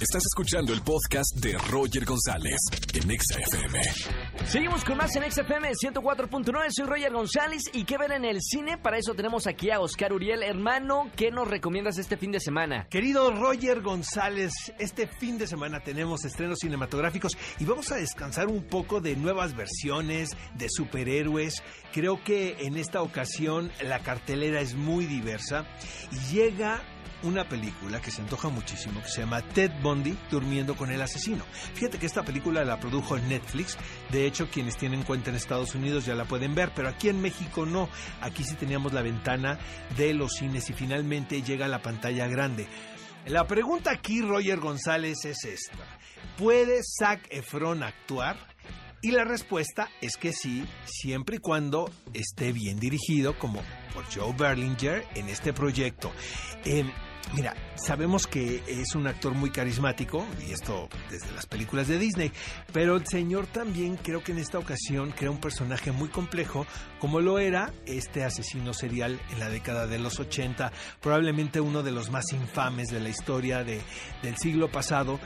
Estás escuchando el podcast de Roger González en XFM. Seguimos con más en XFM 104.9. Soy Roger González. ¿Y qué ver en el cine? Para eso tenemos aquí a Oscar Uriel. Hermano, ¿qué nos recomiendas este fin de semana? Querido Roger González, este fin de semana tenemos estrenos cinematográficos y vamos a descansar un poco de nuevas versiones, de superhéroes. Creo que en esta ocasión la cartelera es muy diversa y llega una película que se antoja muchísimo, que se llama Ted Bundy durmiendo con el asesino. Fíjate que esta película la produjo Netflix, de hecho quienes tienen cuenta en Estados Unidos ya la pueden ver, pero aquí en México no, aquí sí teníamos la ventana de los cines y finalmente llega a la pantalla grande. La pregunta aquí, Roger González, es esta. ¿Puede Zac Efron actuar? Y la respuesta es que sí, siempre y cuando esté bien dirigido, como por Joe Berlinger en este proyecto. Eh, Mira, sabemos que es un actor muy carismático, y esto desde las películas de Disney, pero el señor también creo que en esta ocasión crea un personaje muy complejo, como lo era este asesino serial en la década de los 80, probablemente uno de los más infames de la historia de, del siglo pasado,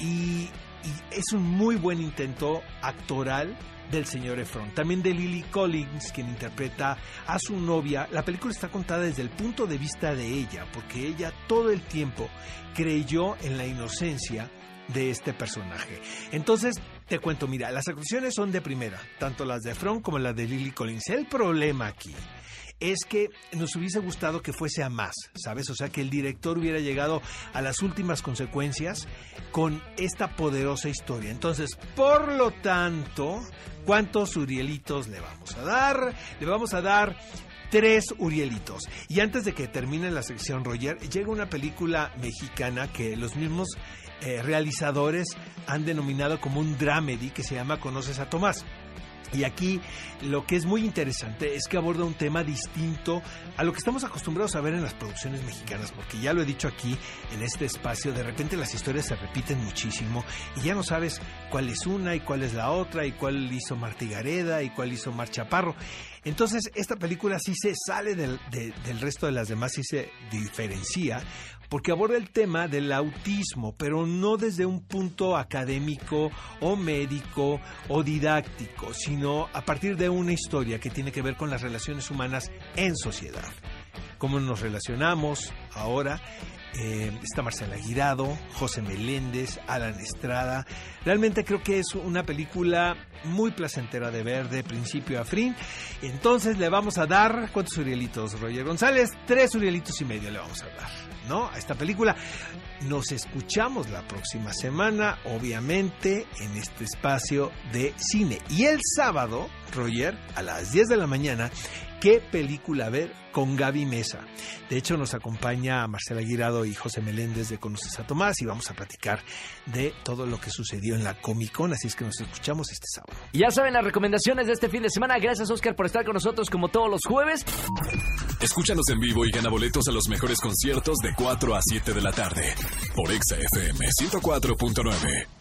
y, y es un muy buen intento actoral del señor Efron. También de Lily Collins, quien interpreta a su novia. La película está contada desde el punto de vista de ella, porque ella todo el tiempo creyó en la inocencia de este personaje. Entonces, te cuento, mira, las actuaciones son de primera, tanto las de Efron como las de Lily Collins. El problema aquí es que nos hubiese gustado que fuese a más, ¿sabes? O sea, que el director hubiera llegado a las últimas consecuencias con esta poderosa historia. Entonces, por lo tanto, ¿cuántos Urielitos le vamos a dar? Le vamos a dar tres Urielitos. Y antes de que termine la sección, Roger, llega una película mexicana que los mismos eh, realizadores han denominado como un dramedy que se llama Conoces a Tomás. Y aquí lo que es muy interesante es que aborda un tema distinto a lo que estamos acostumbrados a ver en las producciones mexicanas, porque ya lo he dicho aquí en este espacio, de repente las historias se repiten muchísimo y ya no sabes cuál es una y cuál es la otra y cuál hizo Martí Gareda y cuál hizo Mar Chaparro. Entonces esta película sí se sale del, de, del resto de las demás, sí se diferencia, porque aborda el tema del autismo, pero no desde un punto académico o médico o didáctico, sino a partir de una historia que tiene que ver con las relaciones humanas en sociedad. Cómo nos relacionamos ahora eh, está Marcela Guirado, José Meléndez, Alan Estrada. Realmente creo que es una película muy placentera de ver de principio a fin. Entonces le vamos a dar, ¿cuántos Urielitos, Roger González? Tres Urielitos y medio le vamos a dar, ¿no? A esta película. Nos escuchamos la próxima semana, obviamente, en este espacio de cine. Y el sábado, Roger, a las 10 de la mañana, ¿qué película ver con Gaby Mesa? De hecho, nos acompaña Marcela Guirado y José Meléndez de Conoces a Tomás y vamos a platicar de todo lo que sucedió en la Comic Con, así es que nos escuchamos este sábado. Y ya saben las recomendaciones de este fin de semana. Gracias, Oscar, por estar con nosotros como todos los jueves. Escúchanos en vivo y gana boletos a los mejores conciertos de 4 a 7 de la tarde por Exa FM 104.9.